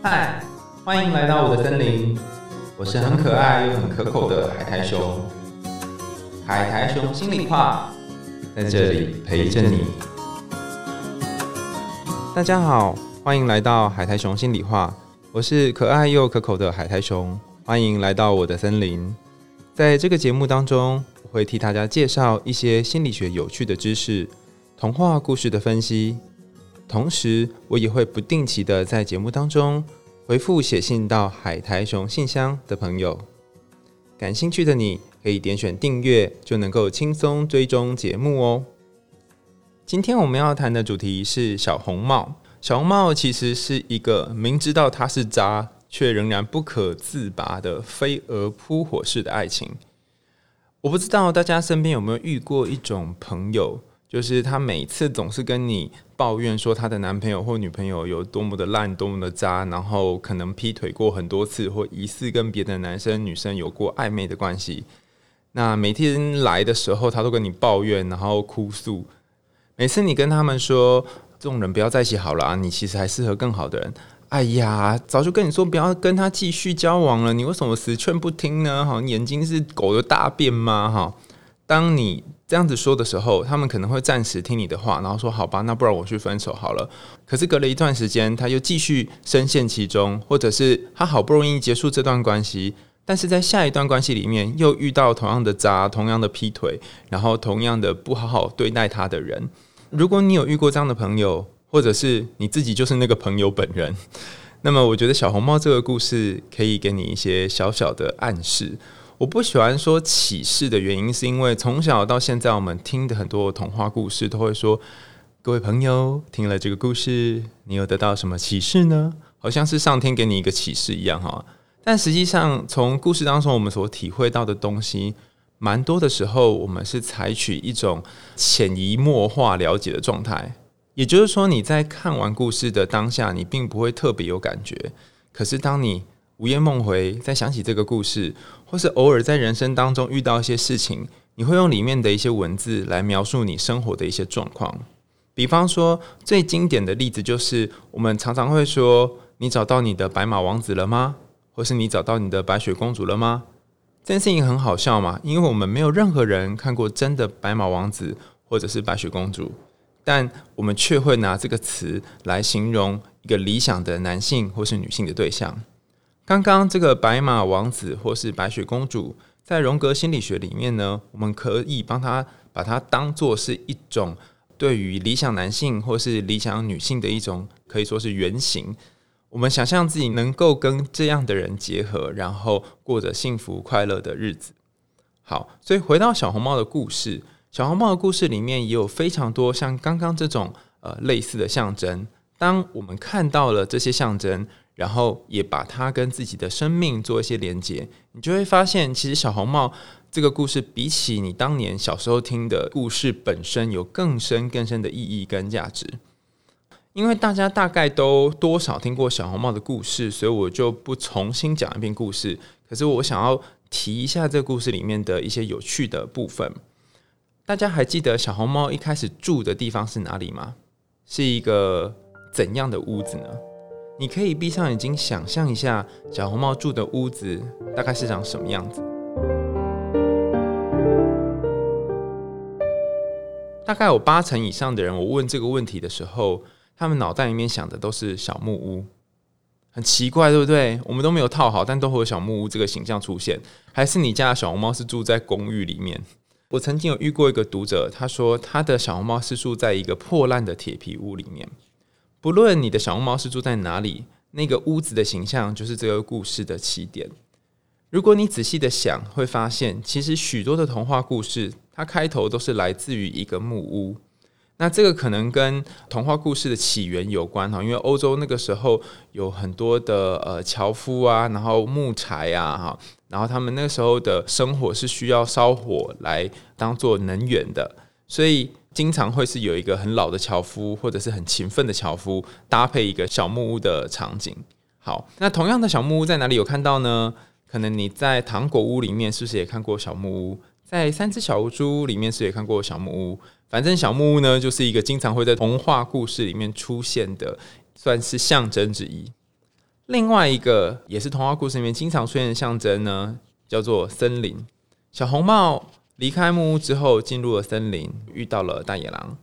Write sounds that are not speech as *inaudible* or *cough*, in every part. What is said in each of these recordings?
嗨，欢迎来到我的森林，我是很可爱又很可口的海苔熊。海苔熊心里话，在这里陪着你。大家好，欢迎来到海苔熊心里话，我是可爱又可口的海苔熊，欢迎来到我的森林。在这个节目当中，我会替大家介绍一些心理学有趣的知识、童话故事的分析。同时，我也会不定期的在节目当中回复写信到海苔熊信箱的朋友。感兴趣的你可以点选订阅，就能够轻松追踪节目哦。今天我们要谈的主题是小红帽。小红帽其实是一个明知道它是渣，却仍然不可自拔的飞蛾扑火式的爱情。我不知道大家身边有没有遇过一种朋友。就是她每次总是跟你抱怨说她的男朋友或女朋友有多么的烂、多么的渣，然后可能劈腿过很多次，或疑似跟别的男生、女生有过暧昧的关系。那每天来的时候，她都跟你抱怨，然后哭诉。每次你跟他们说这种人不要在一起好了啊，你其实还适合更好的人。哎呀，早就跟你说不要跟他继续交往了，你为什么死劝不听呢？哈，眼睛是狗的大便吗？哈，当你。这样子说的时候，他们可能会暂时听你的话，然后说好吧，那不然我去分手好了。可是隔了一段时间，他又继续深陷其中，或者是他好不容易结束这段关系，但是在下一段关系里面又遇到同样的渣、同样的劈腿，然后同样的不好好对待他的人。如果你有遇过这样的朋友，或者是你自己就是那个朋友本人，那么我觉得小红帽这个故事可以给你一些小小的暗示。我不喜欢说启示的原因，是因为从小到现在，我们听的很多童话故事都会说：“各位朋友，听了这个故事，你有得到什么启示呢？”好像是上天给你一个启示一样哈。但实际上，从故事当中我们所体会到的东西，蛮多的时候，我们是采取一种潜移默化了解的状态。也就是说，你在看完故事的当下，你并不会特别有感觉。可是当你午夜梦回，再想起这个故事，或是偶尔在人生当中遇到一些事情，你会用里面的一些文字来描述你生活的一些状况。比方说，最经典的例子就是，我们常常会说：“你找到你的白马王子了吗？”或是“你找到你的白雪公主了吗？”这件事情很好笑嘛，因为我们没有任何人看过真的白马王子或者是白雪公主，但我们却会拿这个词来形容一个理想的男性或是女性的对象。刚刚这个白马王子或是白雪公主，在荣格心理学里面呢，我们可以帮他把它当做是一种对于理想男性或是理想女性的一种可以说是原型。我们想象自己能够跟这样的人结合，然后过着幸福快乐的日子。好，所以回到小红帽的故事，小红帽的故事里面也有非常多像刚刚这种呃类似的象征。当我们看到了这些象征。然后也把它跟自己的生命做一些连接，你就会发现，其实小红帽这个故事比起你当年小时候听的故事本身，有更深更深的意义跟价值。因为大家大概都多少听过小红帽的故事，所以我就不重新讲一遍故事。可是我想要提一下这个故事里面的一些有趣的部分。大家还记得小红帽一开始住的地方是哪里吗？是一个怎样的屋子呢？你可以闭上眼睛想象一下，小红帽住的屋子大概是长什么样子？大概有八成以上的人，我问这个问题的时候，他们脑袋里面想的都是小木屋，很奇怪，对不对？我们都没有套好，但都会有小木屋这个形象出现。还是你家的小红帽是住在公寓里面？我曾经有遇过一个读者，他说他的小红帽是住在一个破烂的铁皮屋里面。不论你的小红帽是住在哪里，那个屋子的形象就是这个故事的起点。如果你仔细的想，会发现其实许多的童话故事，它开头都是来自于一个木屋。那这个可能跟童话故事的起源有关哈，因为欧洲那个时候有很多的呃樵夫啊，然后木材啊哈，然后他们那个时候的生活是需要烧火来当做能源的，所以。经常会是有一个很老的樵夫，或者是很勤奋的樵夫，搭配一个小木屋的场景。好，那同样的小木屋在哪里有看到呢？可能你在糖果屋里面是不是也看过小木屋？在三只小猪里面是也看过小木屋。反正小木屋呢，就是一个经常会在童话故事里面出现的，算是象征之一。另外一个也是童话故事里面经常出现的象征呢，叫做森林。小红帽离开木屋之后，进入了森林，遇到了大野狼。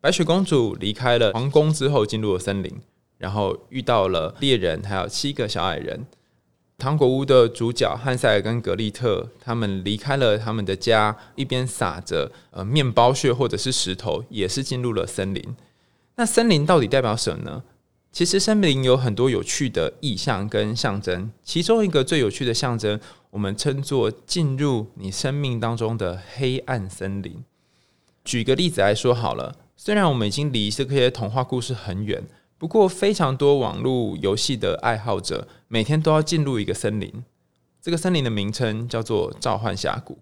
白雪公主离开了皇宫之后，进入了森林，然后遇到了猎人，还有七个小矮人。糖果屋的主角汉塞尔跟格丽特，他们离开了他们的家，一边撒着呃面包屑或者是石头，也是进入了森林。那森林到底代表什么呢？其实森林有很多有趣的意象跟象征，其中一个最有趣的象征，我们称作进入你生命当中的黑暗森林。举个例子来说好了，虽然我们已经离这些童话故事很远。不过，非常多网络游戏的爱好者每天都要进入一个森林，这个森林的名称叫做召唤峡谷。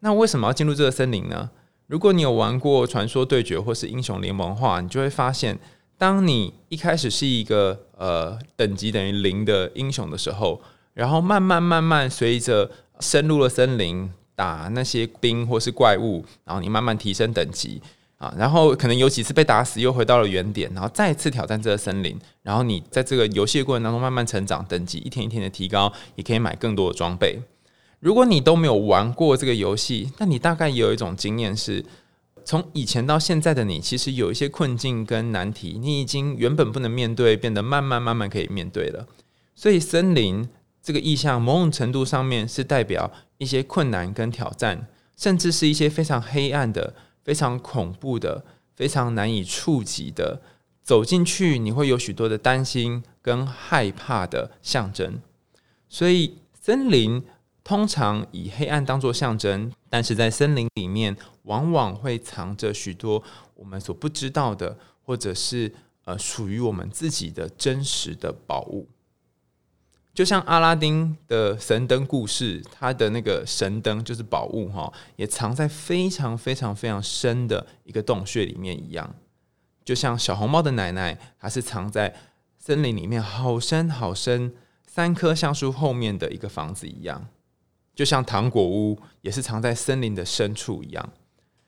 那为什么要进入这个森林呢？如果你有玩过传说对决或是英雄联盟的话，你就会发现，当你一开始是一个呃等级等于零的英雄的时候，然后慢慢慢慢随着深入了森林，打那些兵或是怪物，然后你慢慢提升等级。啊，然后可能有几次被打死，又回到了原点，然后再次挑战这个森林。然后你在这个游戏的过程当中慢慢成长，等级一天一天的提高，也可以买更多的装备。如果你都没有玩过这个游戏，那你大概也有一种经验是，从以前到现在的你，其实有一些困境跟难题，你已经原本不能面对，变得慢慢慢慢可以面对了。所以森林这个意象，某种程度上面是代表一些困难跟挑战，甚至是一些非常黑暗的。非常恐怖的、非常难以触及的，走进去你会有许多的担心跟害怕的象征。所以，森林通常以黑暗当做象征，但是在森林里面，往往会藏着许多我们所不知道的，或者是呃属于我们自己的真实的宝物。就像阿拉丁的神灯故事，它的那个神灯就是宝物哈，也藏在非常非常非常深的一个洞穴里面一样。就像小红帽的奶奶，它是藏在森林里面好深好深三棵橡树后面的一个房子一样。就像糖果屋也是藏在森林的深处一样。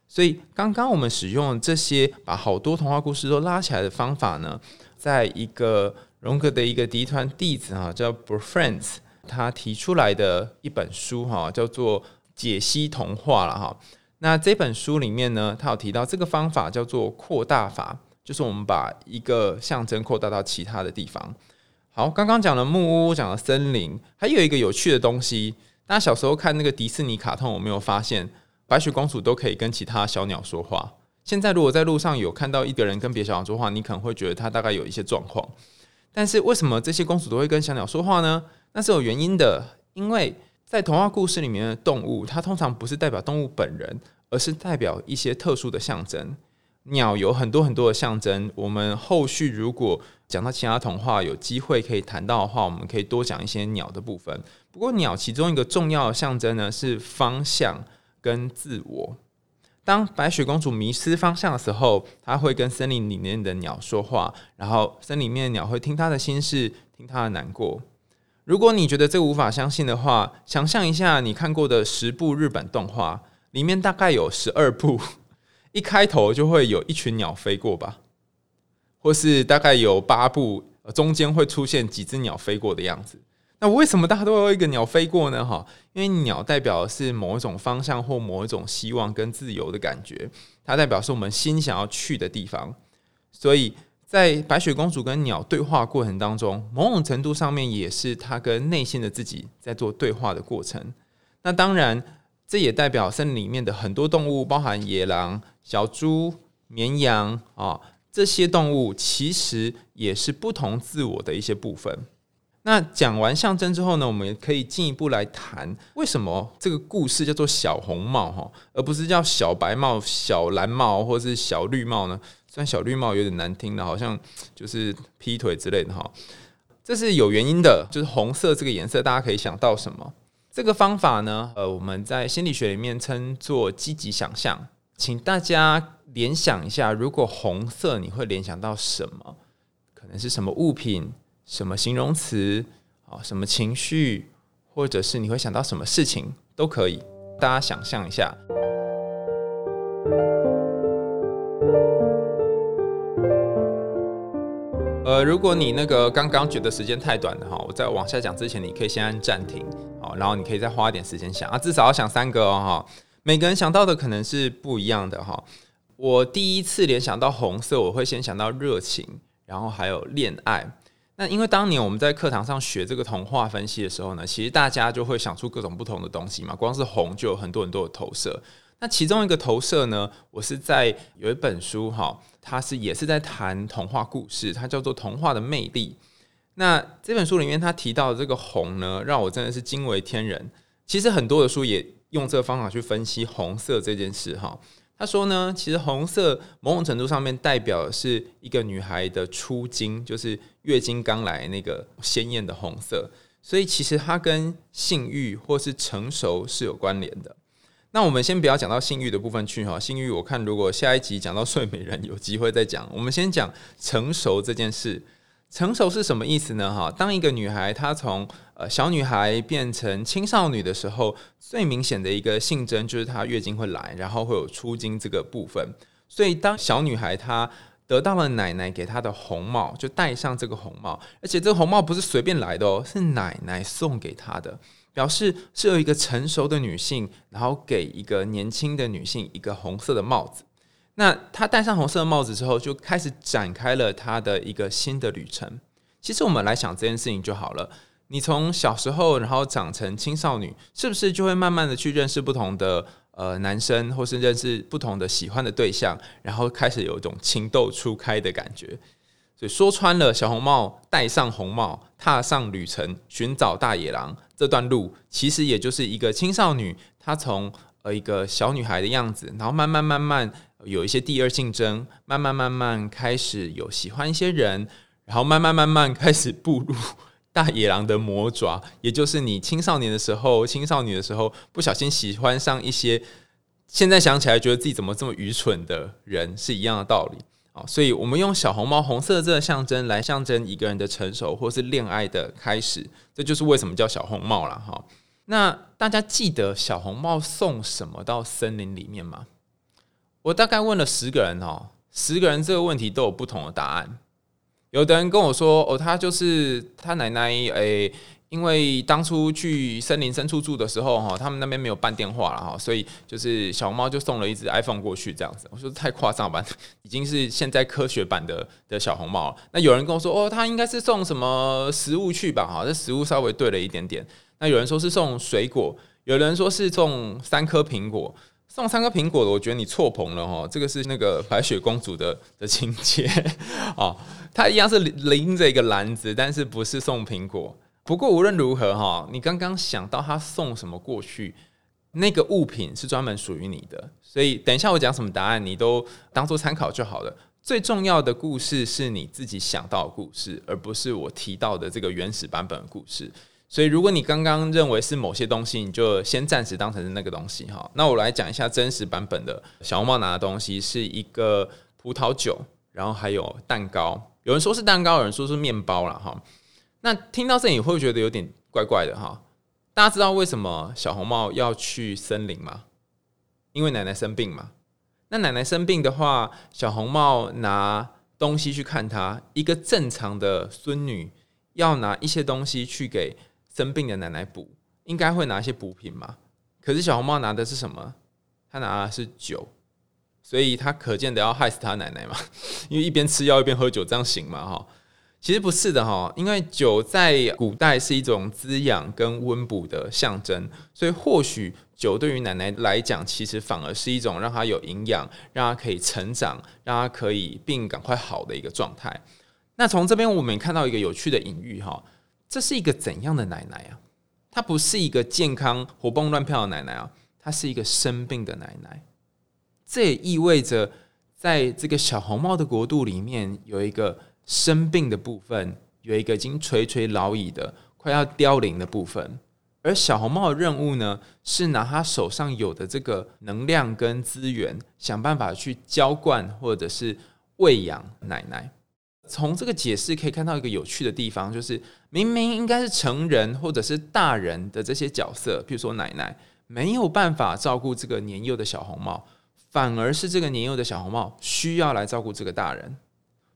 所以刚刚我们使用这些把好多童话故事都拉起来的方法呢，在一个。荣格的一个嫡团弟子哈，叫 b r f r i e n d s 他提出来的一本书哈，叫做《解析童话》了哈。那这本书里面呢，他有提到这个方法叫做扩大法，就是我们把一个象征扩大到其他的地方。好，刚刚讲了木屋，讲了森林，还有一个有趣的东西。大家小时候看那个迪士尼卡通，有没有发现白雪公主都可以跟其他小鸟说话？现在如果在路上有看到一个人跟别小鸟说话，你可能会觉得他大概有一些状况。但是为什么这些公主都会跟小鸟说话呢？那是有原因的，因为在童话故事里面的动物，它通常不是代表动物本人，而是代表一些特殊的象征。鸟有很多很多的象征，我们后续如果讲到其他童话，有机会可以谈到的话，我们可以多讲一些鸟的部分。不过鸟其中一个重要的象征呢，是方向跟自我。当白雪公主迷失方向的时候，她会跟森林里面的鸟说话，然后森林里面的鸟会听她的心事，听她的难过。如果你觉得这无法相信的话，想象一下你看过的十部日本动画，里面大概有十二部，一开头就会有一群鸟飞过吧，或是大概有八部，中间会出现几只鸟飞过的样子。那为什么大家都有一个鸟飞过呢？哈，因为鸟代表的是某一种方向或某一种希望跟自由的感觉，它代表是我们心想要去的地方。所以在白雪公主跟鸟对话过程当中，某种程度上面也是她跟内心的自己在做对话的过程。那当然，这也代表森林里面的很多动物，包含野狼、小猪、绵羊啊，这些动物其实也是不同自我的一些部分。那讲完象征之后呢，我们也可以进一步来谈为什么这个故事叫做小红帽哈，而不是叫小白帽、小蓝帽或是小绿帽呢？虽然小绿帽有点难听的，好像就是劈腿之类的哈。这是有原因的，就是红色这个颜色，大家可以想到什么？这个方法呢，呃，我们在心理学里面称作积极想象。请大家联想一下，如果红色，你会联想到什么？可能是什么物品？什么形容词啊？什么情绪，或者是你会想到什么事情都可以。大家想象一下。呃，如果你那个刚刚觉得时间太短了哈，我在往下讲之前，你可以先按暂停，好，然后你可以再花一点时间想啊，至少要想三个哦哈。每个人想到的可能是不一样的哈。我第一次联想到红色，我会先想到热情，然后还有恋爱。那因为当年我们在课堂上学这个童话分析的时候呢，其实大家就会想出各种不同的东西嘛，光是红就有很多很多的投射。那其中一个投射呢，我是在有一本书哈，它是也是在谈童话故事，它叫做《童话的魅力》。那这本书里面他提到的这个红呢，让我真的是惊为天人。其实很多的书也用这个方法去分析红色这件事哈。他说呢，其实红色某种程度上面代表的是一个女孩的初经，就是月经刚来那个鲜艳的红色，所以其实它跟性欲或是成熟是有关联的。那我们先不要讲到性欲的部分去哈，性欲我看如果下一集讲到睡美人有机会再讲。我们先讲成熟这件事，成熟是什么意思呢？哈，当一个女孩她从呃小女孩变成青少女的时候，最明显的一个性征就是她月经会来，然后会有出经这个部分。所以当小女孩她得到了奶奶给她的红帽，就戴上这个红帽，而且这个红帽不是随便来的哦，是奶奶送给她的。表示是有一个成熟的女性，然后给一个年轻的女性一个红色的帽子。那她戴上红色帽子之后，就开始展开了她的一个新的旅程。其实我们来想这件事情就好了。你从小时候，然后长成青少女，是不是就会慢慢的去认识不同的呃男生，或是认识不同的喜欢的对象，然后开始有一种情窦初开的感觉？所以说穿了，小红帽戴上红帽，踏上旅程，寻找大野狼。这段路其实也就是一个青少女，她从呃一个小女孩的样子，然后慢慢慢慢有一些第二竞争，慢慢慢慢开始有喜欢一些人，然后慢慢慢慢开始步入 *laughs* 大野狼的魔爪，也就是你青少年的时候、青少女的时候，不小心喜欢上一些现在想起来觉得自己怎么这么愚蠢的人，是一样的道理。所以，我们用小红帽红色这个象征来象征一个人的成熟，或是恋爱的开始，这就是为什么叫小红帽了哈。那大家记得小红帽送什么到森林里面吗？我大概问了十个人哦，十个人这个问题都有不同的答案。有的人跟我说，哦，他就是他奶奶诶。因为当初去森林深处住的时候，哈，他们那边没有办电话了，哈，所以就是小猫就送了一只 iPhone 过去，这样子。我说太夸张吧，*laughs* 已经是现在科学版的的小红帽。那有人跟我说，哦，他应该是送什么食物去吧，哈，这食物稍微对了一点点。那有人说是送水果，有人说是送三颗苹果，送三颗苹果的，我觉得你错棚了，哈，这个是那个白雪公主的的情节，啊，她一样是拎着一个篮子，但是不是送苹果。不过无论如何哈，你刚刚想到他送什么过去，那个物品是专门属于你的，所以等一下我讲什么答案，你都当做参考就好了。最重要的故事是你自己想到的故事，而不是我提到的这个原始版本的故事。所以如果你刚刚认为是某些东西，你就先暂时当成是那个东西哈。那我来讲一下真实版本的小红帽拿的东西是一个葡萄酒，然后还有蛋糕。有人说是蛋糕，有人说是面包了哈。那听到这里会觉得有点怪怪的哈。大家知道为什么小红帽要去森林吗？因为奶奶生病嘛。那奶奶生病的话，小红帽拿东西去看她。一个正常的孙女要拿一些东西去给生病的奶奶补，应该会拿一些补品嘛。可是小红帽拿的是什么？她拿的是酒，所以她可见的要害死她奶奶嘛。*laughs* 因为一边吃药一边喝酒，这样行吗？哈。其实不是的哈，因为酒在古代是一种滋养跟温补的象征，所以或许酒对于奶奶来讲，其实反而是一种让她有营养、让她可以成长、让她可以病赶快好的一个状态。那从这边我们看到一个有趣的隐喻哈，这是一个怎样的奶奶啊？她不是一个健康活蹦乱跳的奶奶啊，她是一个生病的奶奶。这也意味着，在这个小红帽的国度里面有一个。生病的部分有一个已经垂垂老矣的、快要凋零的部分，而小红帽的任务呢，是拿他手上有的这个能量跟资源，想办法去浇灌或者是喂养奶奶。从这个解释可以看到一个有趣的地方，就是明明应该是成人或者是大人的这些角色，比如说奶奶，没有办法照顾这个年幼的小红帽，反而是这个年幼的小红帽需要来照顾这个大人。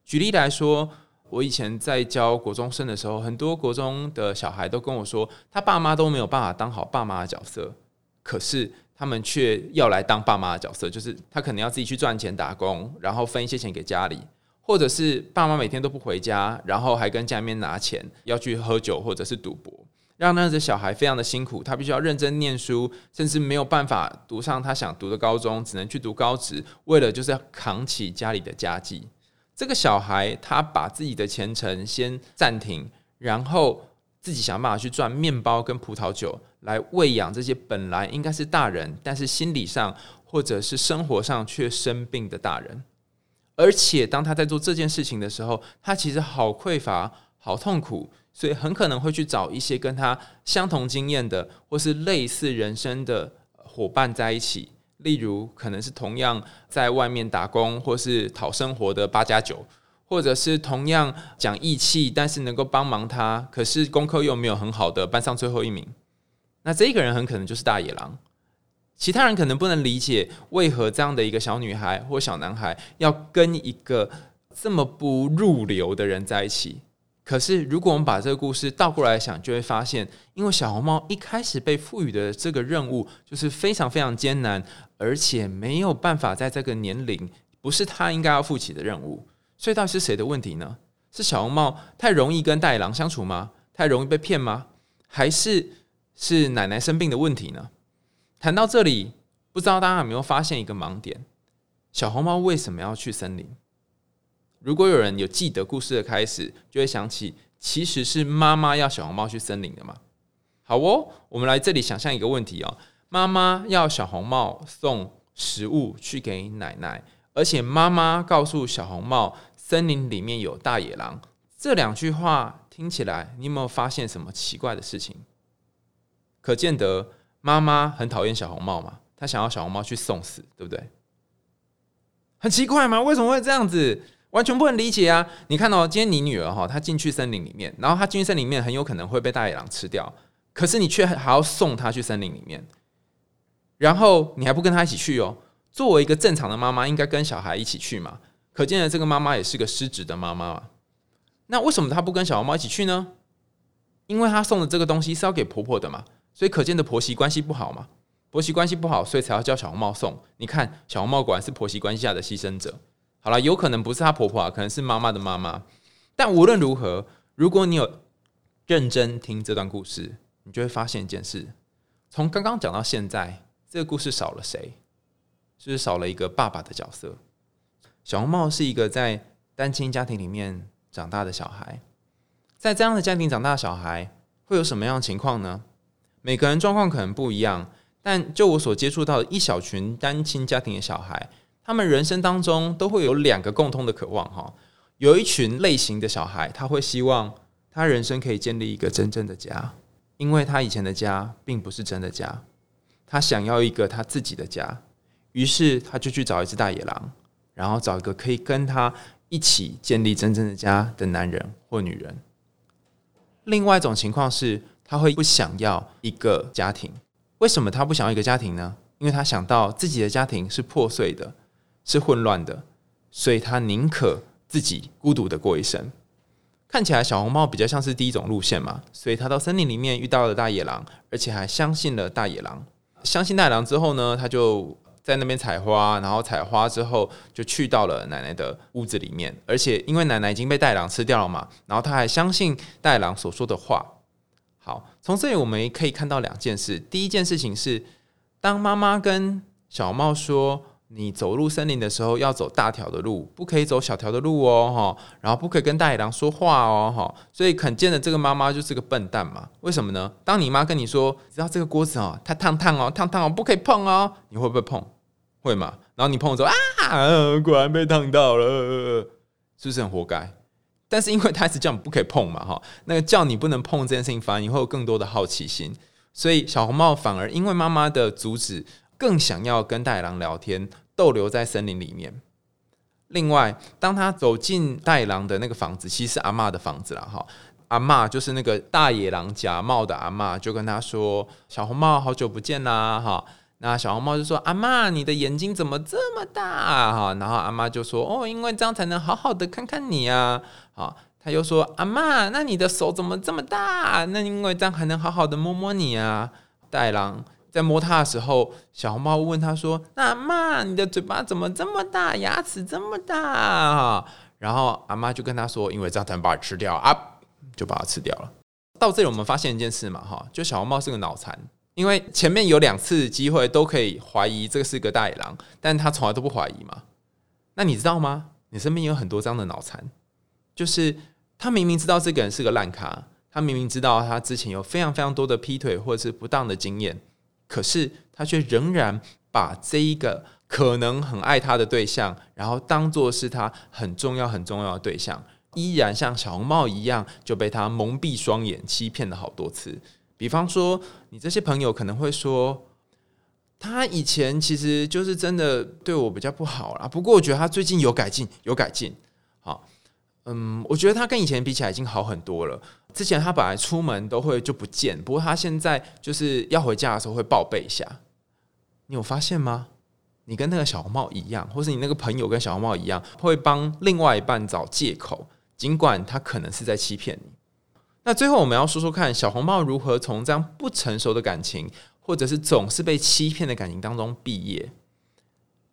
举例来说，我以前在教国中生的时候，很多国中的小孩都跟我说，他爸妈都没有办法当好爸妈的角色，可是他们却要来当爸妈的角色，就是他可能要自己去赚钱打工，然后分一些钱给家里，或者是爸妈每天都不回家，然后还跟家里面拿钱要去喝酒或者是赌博。让那样子小孩非常的辛苦，他必须要认真念书，甚至没有办法读上他想读的高中，只能去读高职，为了就是要扛起家里的家计。这个小孩他把自己的前程先暂停，然后自己想办法去赚面包跟葡萄酒来喂养这些本来应该是大人，但是心理上或者是生活上却生病的大人。而且当他在做这件事情的时候，他其实好匮乏，好痛苦。所以很可能会去找一些跟他相同经验的，或是类似人生的伙伴在一起。例如，可能是同样在外面打工或是讨生活的八加九，或者是同样讲义气，但是能够帮忙他，可是功课又没有很好的班上最后一名。那这个人很可能就是大野狼。其他人可能不能理解，为何这样的一个小女孩或小男孩要跟一个这么不入流的人在一起。可是，如果我们把这个故事倒过来想，就会发现，因为小红帽一开始被赋予的这个任务就是非常非常艰难，而且没有办法在这个年龄，不是他应该要负起的任务。所以，到底是谁的问题呢？是小红帽太容易跟大野狼相处吗？太容易被骗吗？还是是奶奶生病的问题呢？谈到这里，不知道大家有没有发现一个盲点：小红帽为什么要去森林？如果有人有记得故事的开始，就会想起其实是妈妈要小红帽去森林的嘛。好哦，我们来这里想象一个问题哦：妈妈要小红帽送食物去给奶奶，而且妈妈告诉小红帽森林里面有大野狼。这两句话听起来，你有没有发现什么奇怪的事情？可见得妈妈很讨厌小红帽嘛，她想要小红帽去送死，对不对？很奇怪吗？为什么会这样子？完全不能理解啊！你看到今天你女儿哈，她进去森林里面，然后她进去森林里面很有可能会被大野狼吃掉，可是你却还要送她去森林里面，然后你还不跟她一起去哦。作为一个正常的妈妈，应该跟小孩一起去嘛？可见的这个妈妈也是个失职的妈妈嘛？那为什么她不跟小红帽一起去呢？因为她送的这个东西是要给婆婆的嘛，所以可见的婆媳关系不好嘛？婆媳关系不好，所以才要叫小红帽送。你看，小红帽果然是婆媳关系下的牺牲者。好了，有可能不是她婆婆啊，可能是妈妈的妈妈。但无论如何，如果你有认真听这段故事，你就会发现一件事：从刚刚讲到现在，这个故事少了谁？就是少了一个爸爸的角色。小红帽是一个在单亲家庭里面长大的小孩，在这样的家庭长大的小孩会有什么样的情况呢？每个人状况可能不一样，但就我所接触到的一小群单亲家庭的小孩。他们人生当中都会有两个共通的渴望，哈，有一群类型的小孩，他会希望他人生可以建立一个真正的家，因为他以前的家并不是真的家，他想要一个他自己的家，于是他就去找一只大野狼，然后找一个可以跟他一起建立真正的家的男人或女人。另外一种情况是，他会不想要一个家庭，为什么他不想要一个家庭呢？因为他想到自己的家庭是破碎的。是混乱的，所以他宁可自己孤独的过一生。看起来小红帽比较像是第一种路线嘛，所以他到森林里面遇到了大野狼，而且还相信了大野狼。相信大野狼之后呢，他就在那边采花，然后采花之后就去到了奶奶的屋子里面，而且因为奶奶已经被大野狼吃掉了嘛，然后他还相信大野狼所说的话。好，从这里我们可以看到两件事。第一件事情是，当妈妈跟小猫说。你走入森林的时候要走大条的路，不可以走小条的路哦，哈，然后不可以跟大野狼说话哦，哈，所以肯见的这个妈妈就是个笨蛋嘛？为什么呢？当你妈跟你说，知道这个锅子哦，它烫烫哦，烫烫哦，不可以碰哦，你会不会碰？会嘛？然后你碰的时候啊，果然被烫到了，是不是很活该？但是因为他一直叫你不可以碰嘛，哈，*laughs* 那个叫你不能碰这件事情，反而你会有更多的好奇心，所以小红帽反而因为妈妈的阻止，更想要跟大野狼聊天。逗留在森林里面。另外，当他走进大野狼的那个房子，其实是阿妈的房子了哈。阿妈就是那个大野狼假冒的阿妈，就跟他说：“小红帽，好久不见啦！”哈，那小红帽就说：“阿妈，你的眼睛怎么这么大？”哈，然后阿妈就说：“哦，因为这样才能好好的看看你啊。”好，他又说：“阿妈，那你的手怎么这么大？那因为这样还能好好的摸摸你啊。”大狼在摸他的时候，小红帽问他说：“那阿妈，你的嘴巴怎么这么大？牙齿这么大？”哈然后阿妈就跟他说：“因为这样才能把它吃掉啊，就把它吃掉了。”到这里，我们发现一件事嘛，哈，就小红帽是个脑残。因为前面有两次机会都可以怀疑这个是个大野狼，但他从来都不怀疑嘛。那你知道吗？你身边有很多这样的脑残，就是他明明知道这个人是个烂咖，他明明知道他之前有非常非常多的劈腿或者是不当的经验，可是他却仍然把这一个可能很爱他的对象，然后当做是他很重要很重要的对象，依然像小红帽一样就被他蒙蔽双眼，欺骗了好多次。比方说，你这些朋友可能会说，他以前其实就是真的对我比较不好啦。不过我觉得他最近有改进，有改进。好，嗯，我觉得他跟以前比起来已经好很多了。之前他本来出门都会就不见，不过他现在就是要回家的时候会报备一下。你有发现吗？你跟那个小红帽一样，或是你那个朋友跟小红帽一样，会帮另外一半找借口，尽管他可能是在欺骗你。那最后我们要说说看，小红帽如何从这样不成熟的感情，或者是总是被欺骗的感情当中毕业。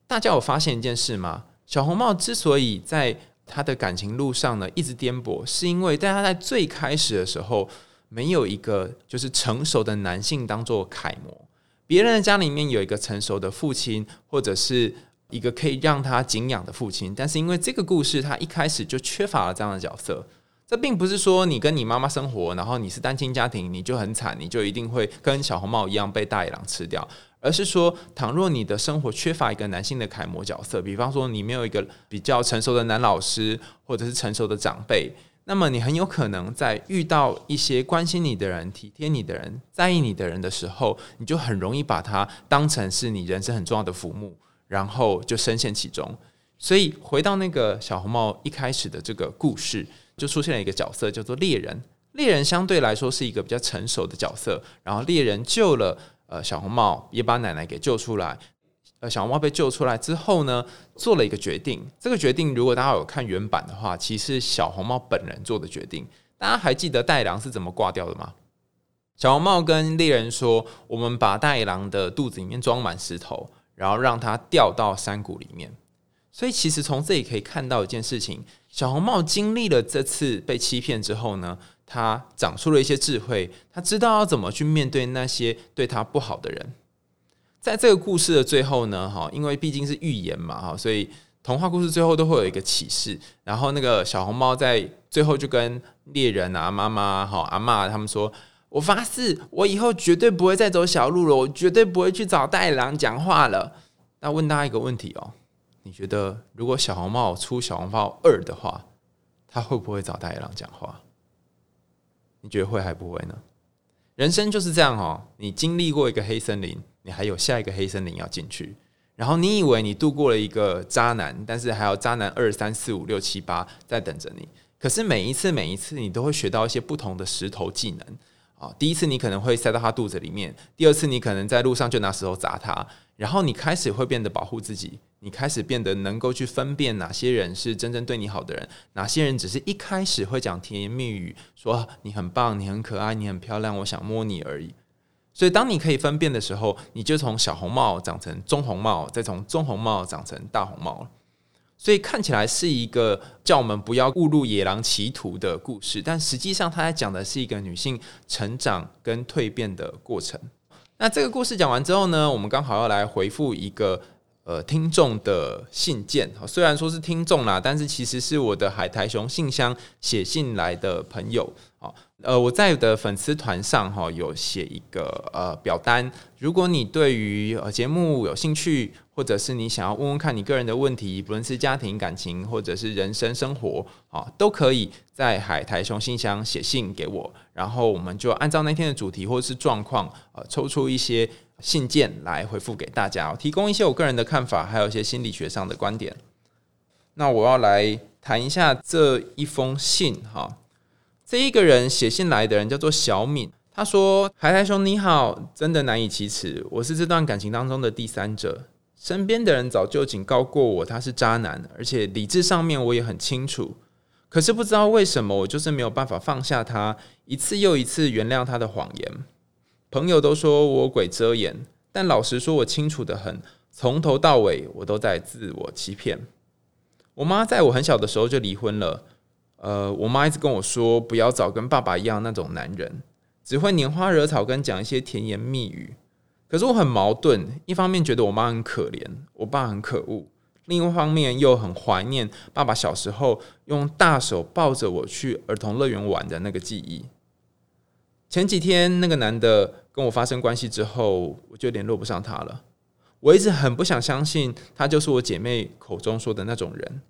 大家有发现一件事吗？小红帽之所以在他的感情路上呢一直颠簸，是因为在他在最开始的时候，没有一个就是成熟的男性当做楷模。别人的家里面有一个成熟的父亲，或者是一个可以让他敬仰的父亲，但是因为这个故事，他一开始就缺乏了这样的角色。这并不是说你跟你妈妈生活，然后你是单亲家庭，你就很惨，你就一定会跟小红帽一样被大野狼吃掉。而是说，倘若你的生活缺乏一个男性的楷模角色，比方说你没有一个比较成熟的男老师，或者是成熟的长辈，那么你很有可能在遇到一些关心你的人、体贴你的人、在意你的人的时候，你就很容易把他当成是你人生很重要的父母，然后就深陷其中。所以回到那个小红帽一开始的这个故事。就出现了一个角色叫做猎人，猎人相对来说是一个比较成熟的角色。然后猎人救了呃小红帽，也把奶奶给救出来。呃，小红帽被救出来之后呢，做了一个决定。这个决定如果大家有看原版的话，其实是小红帽本人做的决定。大家还记得大野狼是怎么挂掉的吗？小红帽跟猎人说：“我们把大野狼的肚子里面装满石头，然后让它掉到山谷里面。”所以其实从这里可以看到一件事情。小红帽经历了这次被欺骗之后呢，他长出了一些智慧，他知道要怎么去面对那些对他不好的人。在这个故事的最后呢，哈，因为毕竟是寓言嘛，哈，所以童话故事最后都会有一个启示。然后那个小红帽在最后就跟猎人啊、妈妈、哈、阿妈他们说：“我发誓，我以后绝对不会再走小路了，我绝对不会去找大野狼讲话了。”那问大家一个问题哦。你觉得如果小红帽出小红帽二的话，他会不会找大野狼讲话？你觉得会还不会呢？人生就是这样哦，你经历过一个黑森林，你还有下一个黑森林要进去。然后你以为你度过了一个渣男，但是还有渣男二三四五六七八在等着你。可是每一次每一次，你都会学到一些不同的石头技能啊。第一次你可能会塞到他肚子里面，第二次你可能在路上就拿石头砸他，然后你开始会变得保护自己。你开始变得能够去分辨哪些人是真正对你好的人，哪些人只是一开始会讲甜言蜜语，说你很棒、你很可爱、你很漂亮，我想摸你而已。所以，当你可以分辨的时候，你就从小红帽长成棕红帽，再从棕红帽长成大红帽了。所以看起来是一个叫我们不要误入野狼歧途的故事，但实际上他在讲的是一个女性成长跟蜕变的过程。那这个故事讲完之后呢，我们刚好要来回复一个。呃，听众的信件，虽然说是听众啦，但是其实是我的海苔熊信箱写信来的朋友。好，呃，我在的粉丝团上哈有写一个呃表单，如果你对于呃节目有兴趣，或者是你想要问问看你个人的问题，不论是家庭感情或者是人生生活啊，都可以在海苔熊信箱写信给我，然后我们就按照那天的主题或者是状况，呃，抽出一些。信件来回复给大家，提供一些我个人的看法，还有一些心理学上的观点。那我要来谈一下这一封信哈。这一个人写信来的人叫做小敏，他说：“海苔兄你好，真的难以启齿，我是这段感情当中的第三者，身边的人早就警告过我他是渣男，而且理智上面我也很清楚。可是不知道为什么，我就是没有办法放下他，一次又一次原谅他的谎言。朋友都说我鬼遮眼，但老实说，我清楚的很，从头到尾我都在自我欺骗。我妈在我很小的时候就离婚了。呃，我妈一直跟我说，不要找跟爸爸一样那种男人，只会拈花惹草跟讲一些甜言蜜语。可是我很矛盾，一方面觉得我妈很可怜，我爸很可恶；另一方面又很怀念爸爸小时候用大手抱着我去儿童乐园玩的那个记忆。前几天那个男的跟我发生关系之后，我就联络不上他了。我一直很不想相信他就是我姐妹口中说的那种人。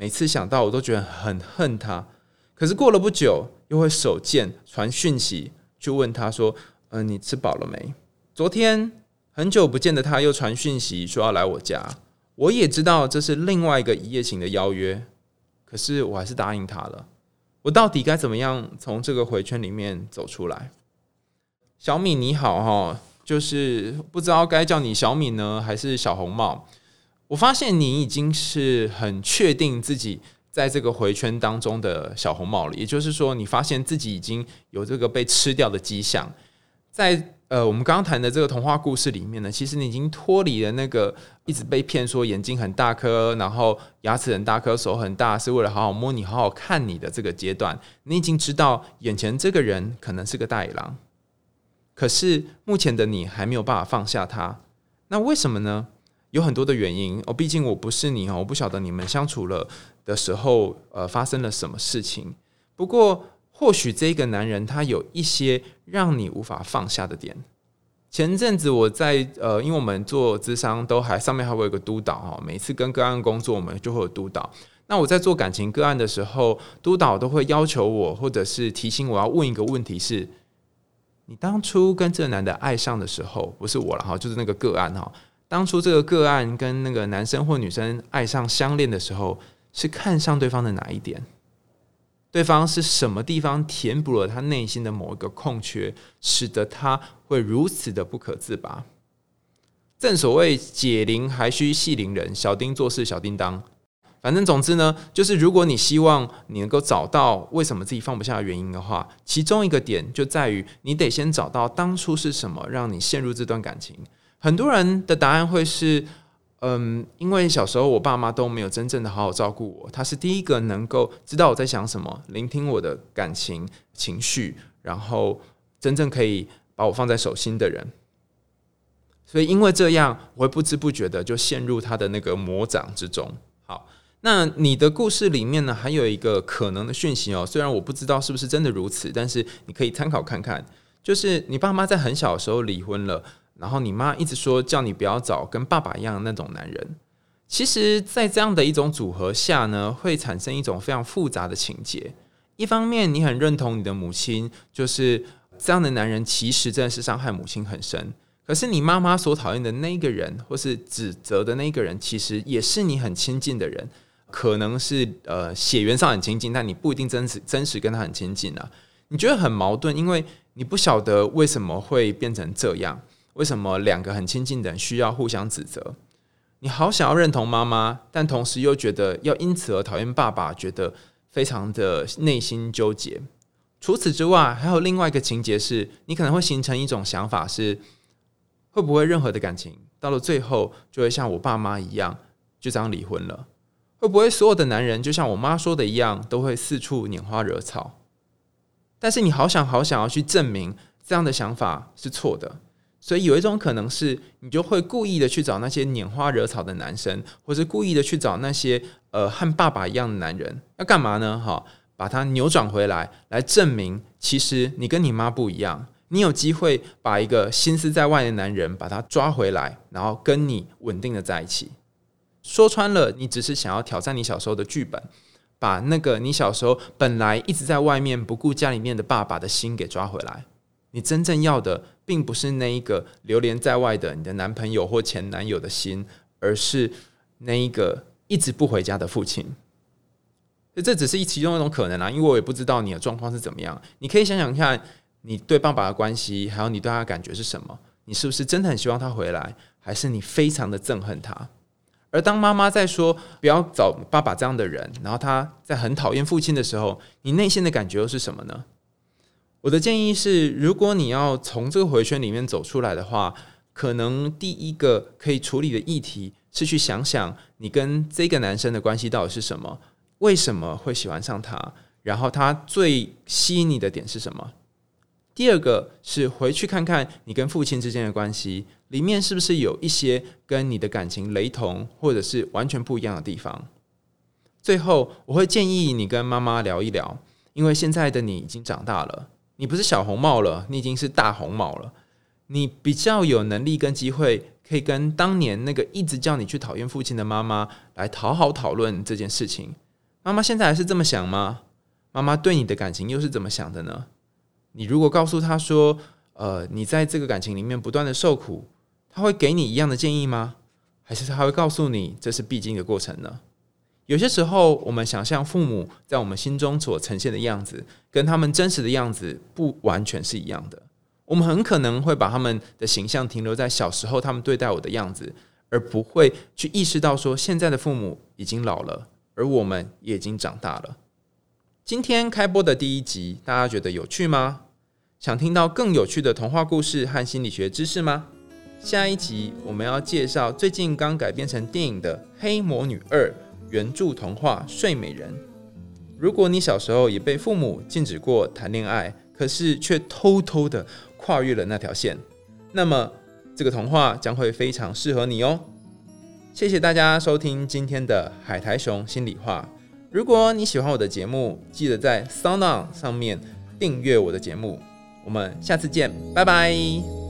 每次想到，我都觉得很恨他。可是过了不久，又会手贱传讯息去问他说：“嗯，你吃饱了没？”昨天很久不见的他又传讯息说要来我家。我也知道这是另外一个一夜情的邀约，可是我还是答应他了。我到底该怎么样从这个回圈里面走出来？小米你好哈，就是不知道该叫你小米呢，还是小红帽？我发现你已经是很确定自己在这个回圈当中的小红帽了，也就是说，你发现自己已经有这个被吃掉的迹象。在呃，我们刚刚谈的这个童话故事里面呢，其实你已经脱离了那个一直被骗说眼睛很大颗，然后牙齿很大颗，手很大，是为了好好摸你、好好看你的这个阶段。你已经知道眼前这个人可能是个大野狼，可是目前的你还没有办法放下他。那为什么呢？有很多的原因哦，毕竟我不是你哦，我不晓得你们相处了的时候，呃，发生了什么事情。不过，或许这个男人他有一些让你无法放下的点。前阵子我在呃，因为我们做智商都还上面还会有个督导哈，每次跟个案工作，我们就会有督导。那我在做感情个案的时候，督导都会要求我，或者是提醒我要问一个问题：是，你当初跟这个男的爱上的时候，不是我了哈，就是那个个案哈。当初这个个案跟那个男生或女生爱上相恋的时候，是看上对方的哪一点？对方是什么地方填补了他内心的某一个空缺，使得他会如此的不可自拔？正所谓解铃还需系铃人，小丁做事小叮当。反正总之呢，就是如果你希望你能够找到为什么自己放不下的原因的话，其中一个点就在于你得先找到当初是什么让你陷入这段感情。很多人的答案会是，嗯，因为小时候我爸妈都没有真正的好好照顾我，他是第一个能够知道我在想什么，聆听我的感情情绪，然后真正可以把我放在手心的人。所以因为这样，我会不知不觉的就陷入他的那个魔掌之中。好，那你的故事里面呢，还有一个可能的讯息哦，虽然我不知道是不是真的如此，但是你可以参考看看，就是你爸妈在很小的时候离婚了。然后你妈一直说叫你不要找跟爸爸一样的那种男人。其实，在这样的一种组合下呢，会产生一种非常复杂的情节。一方面，你很认同你的母亲，就是这样的男人，其实真的是伤害母亲很深。可是，你妈妈所讨厌的那个人，或是指责的那个人，其实也是你很亲近的人，可能是呃血缘上很亲近，但你不一定真实真实跟他很亲近啊。你觉得很矛盾，因为你不晓得为什么会变成这样。为什么两个很亲近的人需要互相指责？你好想要认同妈妈，但同时又觉得要因此而讨厌爸爸，觉得非常的内心纠结。除此之外，还有另外一个情节是，你可能会形成一种想法：是会不会任何的感情到了最后就会像我爸妈一样，就这样离婚了？会不会所有的男人就像我妈说的一样，都会四处拈花惹草？但是你好想好想要去证明这样的想法是错的。所以有一种可能是，你就会故意的去找那些拈花惹草的男生，或是故意的去找那些呃和爸爸一样的男人，要干嘛呢？哈，把它扭转回来，来证明其实你跟你妈不一样。你有机会把一个心思在外的男人把他抓回来，然后跟你稳定的在一起。说穿了，你只是想要挑战你小时候的剧本，把那个你小时候本来一直在外面不顾家里面的爸爸的心给抓回来。你真正要的，并不是那一个流连在外的你的男朋友或前男友的心，而是那一个一直不回家的父亲。这只是其中一种可能啊，因为我也不知道你的状况是怎么样。你可以想想看，你对爸爸的关系，还有你对他的感觉是什么？你是不是真的很希望他回来，还是你非常的憎恨他？而当妈妈在说不要找爸爸这样的人，然后他在很讨厌父亲的时候，你内心的感觉又是什么呢？我的建议是，如果你要从这个回圈里面走出来的话，可能第一个可以处理的议题是去想想你跟这个男生的关系到底是什么，为什么会喜欢上他，然后他最吸引你的点是什么。第二个是回去看看你跟父亲之间的关系，里面是不是有一些跟你的感情雷同，或者是完全不一样的地方。最后，我会建议你跟妈妈聊一聊，因为现在的你已经长大了，你不是小红帽了，你已经是大红帽了，你比较有能力跟机会，可以跟当年那个一直叫你去讨厌父亲的妈妈来讨好讨论这件事情。妈妈现在还是这么想吗？妈妈对你的感情又是怎么想的呢？你如果告诉他说，呃，你在这个感情里面不断的受苦，他会给你一样的建议吗？还是他会告诉你这是必经的过程呢？有些时候，我们想象父母在我们心中所呈现的样子，跟他们真实的样子不完全是一样的。我们很可能会把他们的形象停留在小时候他们对待我的样子，而不会去意识到说，现在的父母已经老了，而我们也已经长大了。今天开播的第一集，大家觉得有趣吗？想听到更有趣的童话故事和心理学知识吗？下一集我们要介绍最近刚改编成电影的《黑魔女二》原著童话《睡美人》。如果你小时候也被父母禁止过谈恋爱，可是却偷偷的跨越了那条线，那么这个童话将会非常适合你哦。谢谢大家收听今天的海苔熊心里话。如果你喜欢我的节目，记得在 Sound On 上面订阅我的节目。我们下次见，拜拜。